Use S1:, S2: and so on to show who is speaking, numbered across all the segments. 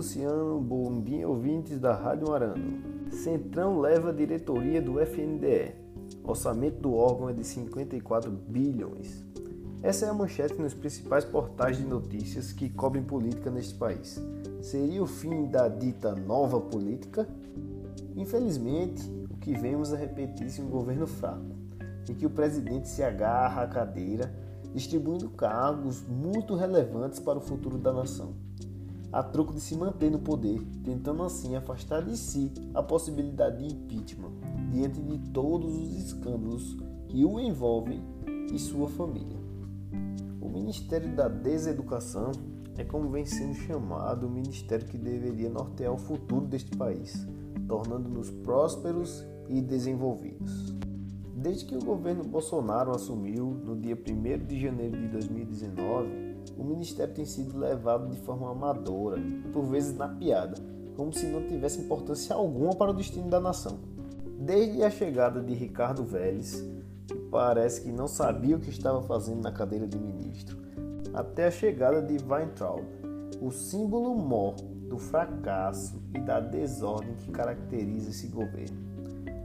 S1: Luciano, bom dia ouvintes da Rádio Marano. Centrão leva a diretoria do FNDE. Orçamento do órgão é de 54 bilhões. Essa é a manchete nos principais portais de notícias que cobrem política neste país. Seria o fim da dita nova política? Infelizmente, o que vemos é repetir-se um governo fraco, em que o presidente se agarra à cadeira, distribuindo cargos muito relevantes para o futuro da nação, a troco de se manter no poder, tentando assim afastar de si a possibilidade de impeachment diante de todos os escândalos que o envolvem e sua família. O Ministério da Deseducação é como vem sendo chamado o ministério que deveria nortear o futuro deste país, tornando-nos prósperos e desenvolvidos. Desde que o governo Bolsonaro assumiu no dia 1 de janeiro de 2019, o ministério tem sido levado de forma amadora, por vezes na piada, como se não tivesse importância alguma para o destino da nação. Desde a chegada de Ricardo Vélez, que parece que não sabia o que estava fazendo na cadeira de ministro, até a chegada de Weintraub, o símbolo mor do fracasso e da desordem que caracteriza esse governo.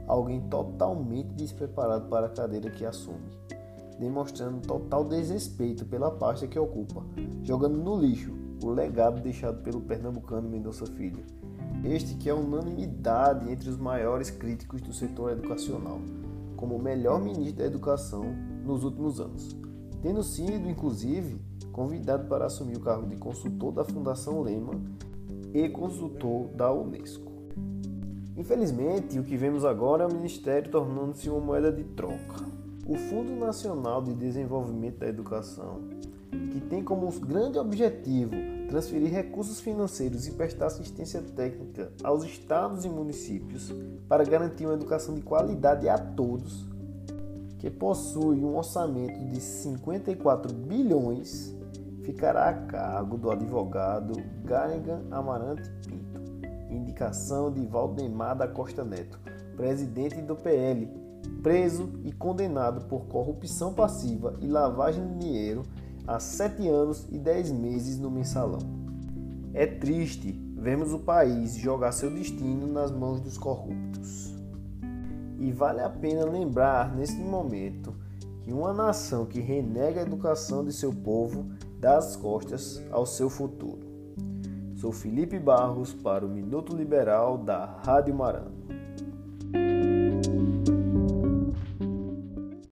S1: Alguém totalmente despreparado para a cadeira que assume, demonstrando total desrespeito pela pasta que ocupa, jogando no lixo o legado deixado pelo pernambucano Mendonça Filho. Este que é unanimidade entre os maiores críticos do setor educacional, como o melhor ministro da educação nos últimos anos, tendo sido, inclusive, convidado para assumir o cargo de consultor da Fundação Lehman e consultor da Unesco. Infelizmente, o que vemos agora é o Ministério tornando-se uma moeda de troca. O Fundo Nacional de Desenvolvimento da Educação, que tem como grande objetivo transferir recursos financeiros e prestar assistência técnica aos estados e municípios para garantir uma educação de qualidade a todos, que possui um orçamento de 54 bilhões, ficará a cargo do advogado Garrigan Amarante Pinto, indicação de Valdemar da Costa Neto, presidente do PL, preso e condenado por corrupção passiva e lavagem de dinheiro há sete anos e dez meses no mensalão. É triste vermos o país jogar seu destino nas mãos dos corruptos. E vale a pena lembrar neste momento que uma nação que renega a educação de seu povo dá as costas ao seu futuro. Sou Felipe Barros para o Minuto Liberal da Rádio Marano.